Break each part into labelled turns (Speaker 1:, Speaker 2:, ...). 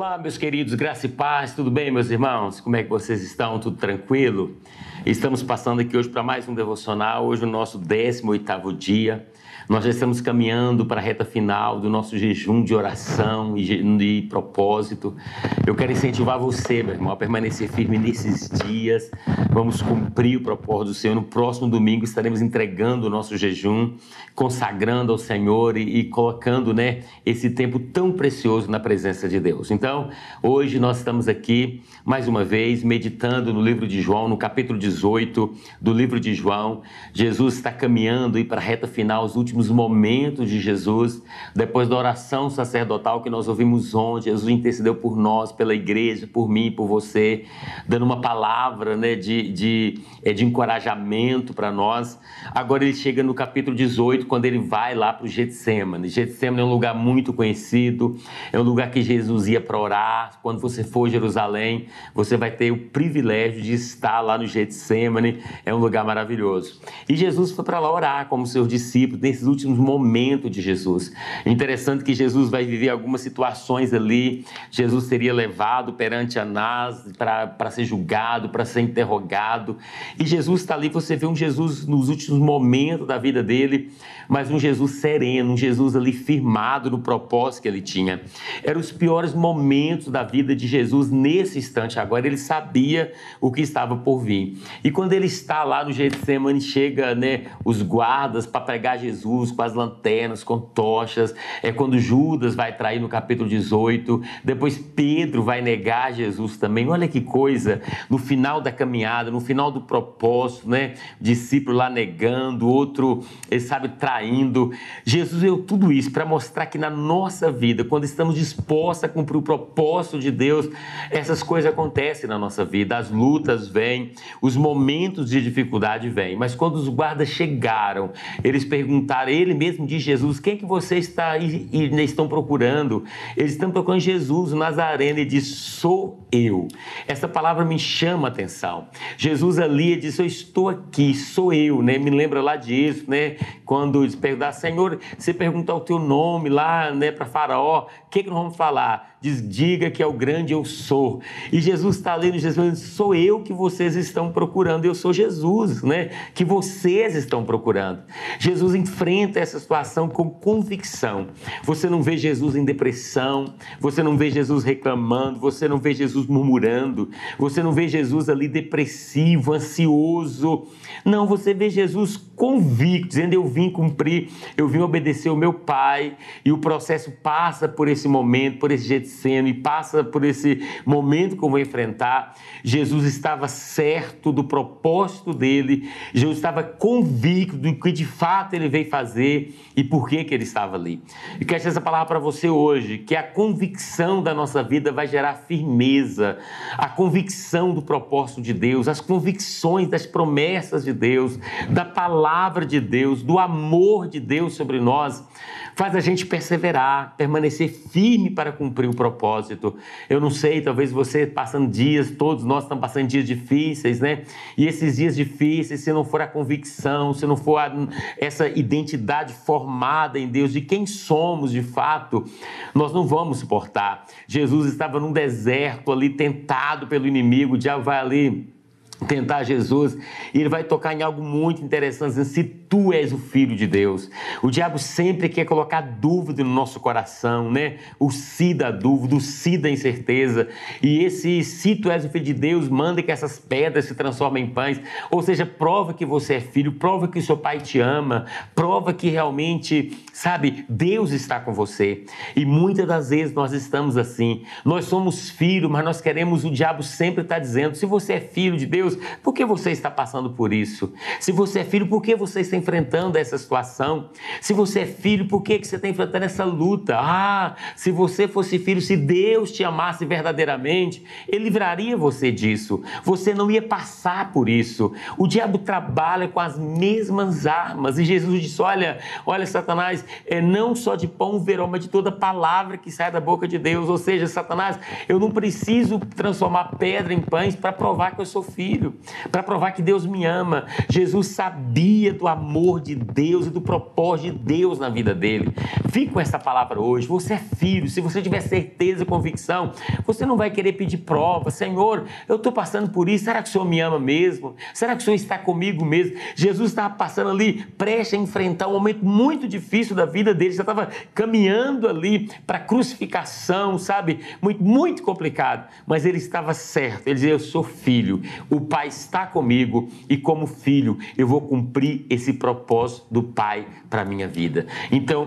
Speaker 1: Olá, meus queridos, graça e paz, tudo bem, meus irmãos? Como é que vocês estão? Tudo tranquilo? Estamos passando aqui hoje para mais um devocional, hoje o nosso 18º dia. Nós já estamos caminhando para a reta final do nosso jejum de oração e de propósito. Eu quero incentivar você, meu irmão, a permanecer firme nesses dias. Vamos cumprir o propósito do Senhor. No próximo domingo estaremos entregando o nosso jejum, consagrando ao Senhor e, e colocando né, esse tempo tão precioso na presença de Deus. Então, hoje nós estamos aqui, mais uma vez, meditando no livro de João, no capítulo 18 do livro de João. Jesus está caminhando para a reta final, os últimos últimos momentos de Jesus, depois da oração sacerdotal que nós ouvimos ontem, Jesus intercedeu por nós, pela igreja, por mim, por você, dando uma palavra né, de, de, é, de encorajamento para nós. Agora ele chega no capítulo 18, quando ele vai lá para o Getsemane. Getsemane é um lugar muito conhecido, é um lugar que Jesus ia para orar. Quando você for a Jerusalém, você vai ter o privilégio de estar lá no Getsemane, é um lugar maravilhoso. E Jesus foi para lá orar como seus discípulos, nesses últimos momentos de Jesus. Interessante que Jesus vai viver algumas situações ali. Jesus seria levado perante Anás para ser julgado, para ser interrogado. E Jesus está ali, você vê um Jesus nos últimos momentos da vida dele, mas um Jesus sereno, um Jesus ali firmado no propósito que ele tinha. Eram os piores momentos da vida de Jesus nesse instante agora. Ele sabia o que estava por vir. E quando ele está lá no Getsemane, chega né, os guardas para pegar Jesus com as lanternas, com tochas. É quando Judas vai trair no capítulo 18. Depois Pedro vai negar Jesus também. Olha que coisa. No final da caminhada, no final do propósito, né? Discípulo lá negando, outro, ele sabe, traindo. Jesus deu tudo isso para mostrar que na nossa vida, quando estamos dispostos a cumprir o propósito de Deus, essas coisas acontecem na nossa vida. As lutas vêm, os momentos de dificuldade vêm. Mas quando os guardas chegaram, eles perguntaram ele mesmo diz Jesus, quem é que você está e, e estão procurando? Eles estão procurando Jesus, o Nazareno, e diz, sou eu. Essa palavra me chama a atenção. Jesus ali diz, eu estou aqui, sou eu, né? Me lembra lá disso, né? Quando eles perguntar, Senhor, você perguntar o teu nome lá, né, para Faraó, o que, que nós vamos falar? Diz, diga que é o grande eu sou. E Jesus está ali, Jesus sou eu que vocês estão procurando, eu sou Jesus, né? Que vocês estão procurando. Jesus enfrenta essa situação com convicção. Você não vê Jesus em depressão, você não vê Jesus reclamando, você não vê Jesus murmurando, você não vê Jesus ali depressivo, ansioso. Não, você vê Jesus convicto, dizendo: Eu vim cumprir, eu vim obedecer o meu Pai, e o processo passa por esse momento, por esse Getsemane, passa por esse momento que eu vou enfrentar. Jesus estava certo do propósito dele, Jesus estava convicto do que de fato ele veio fazer fazer e por que, que ele estava ali. E quero essa palavra para você hoje, que a convicção da nossa vida vai gerar firmeza, a convicção do propósito de Deus, as convicções das promessas de Deus, da palavra de Deus, do amor de Deus sobre nós, faz a gente perseverar, permanecer firme para cumprir o propósito. Eu não sei, talvez você passando dias, todos nós estamos passando dias difíceis, né? E esses dias difíceis, se não for a convicção, se não for a, essa identidade, formada em Deus, de quem somos de fato, nós não vamos suportar. Jesus estava num deserto ali, tentado pelo inimigo, o diabo vai ali tentar Jesus e ele vai tocar em algo muito interessante, se tu és o filho de Deus. O diabo sempre quer colocar dúvida no nosso coração, né? O si da dúvida, o si da incerteza. E esse se tu és o filho de Deus, manda que essas pedras se transformem em pães. Ou seja, prova que você é filho, prova que o seu pai te ama, prova que realmente Sabe, Deus está com você. E muitas das vezes nós estamos assim. Nós somos filhos, mas nós queremos, o diabo sempre está dizendo: se você é filho de Deus, por que você está passando por isso? Se você é filho, por que você está enfrentando essa situação? Se você é filho, por que você está enfrentando essa luta? Ah, se você fosse filho, se Deus te amasse verdadeiramente, Ele livraria você disso. Você não ia passar por isso. O diabo trabalha com as mesmas armas. E Jesus disse: Olha, olha, Satanás, é não só de pão verão, mas de toda palavra que sai da boca de Deus. Ou seja, Satanás, eu não preciso transformar pedra em pães para provar que eu sou filho, para provar que Deus me ama. Jesus sabia do amor de Deus e do propósito de Deus na vida dele. Fique com essa palavra hoje. Você é filho. Se você tiver certeza e convicção, você não vai querer pedir prova. Senhor, eu estou passando por isso. Será que o Senhor me ama mesmo? Será que o Senhor está comigo mesmo? Jesus estava passando ali, prestes a enfrentar um momento muito difícil da vida dele. Já estava caminhando ali para a crucificação, sabe? Muito, muito complicado. Mas ele estava certo. Ele dizia: Eu sou filho. O Pai está comigo e, como filho, eu vou cumprir esse propósito do Pai para a minha vida. Então,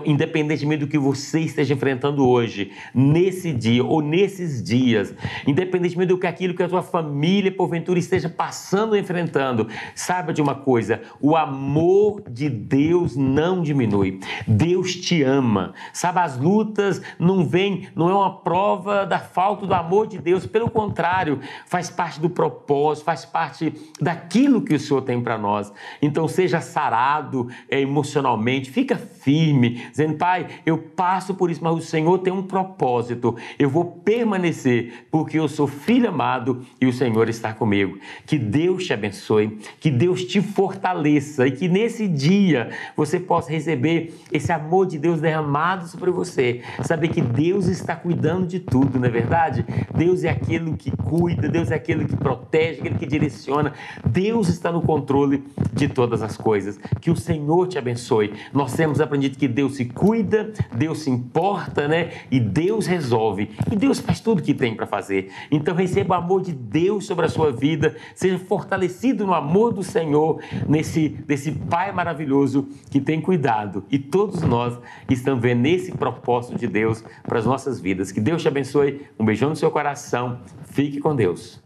Speaker 1: independentemente do que você esteja enfrentando hoje, nesse dia ou nesses dias, independentemente do que aquilo que a sua família, porventura, esteja passando ou enfrentando, saiba de uma coisa: o amor de Deus não diminui. Deus te ama. Sabe, as lutas não vêm, não é uma prova da falta do amor de Deus, pelo contrário, faz parte do propósito, faz parte daquilo que o Senhor tem para nós. Então, seja sarado é, emocionalmente, fica firme, dizendo, Pai, eu passo por isso, mas o Senhor tem um propósito, eu vou permanecer, porque eu sou filho amado e o Senhor está comigo. Que Deus te abençoe, que Deus te fortaleça e que nesse dia você possa receber esse amor de Deus derramado sobre você. Saber que Deus está cuidando de tudo, não é verdade? Deus é aquele que cuida, Deus é aquele que protege, aquele que direciona. Deus está no controle de todas as coisas. Que o Senhor te abençoe. Nós temos aprendido que Deus se cuida, Deus se importa, né? E Deus resolve. E Deus faz tudo que tem para fazer. Então receba o amor de Deus sobre a sua vida, seja fortalecido no amor do Senhor, nesse desse Pai maravilhoso que tem cuidado. E todos nós estamos vendo esse propósito de Deus para as nossas vidas. Que Deus te abençoe. Um beijão no seu coração. Fique com Deus.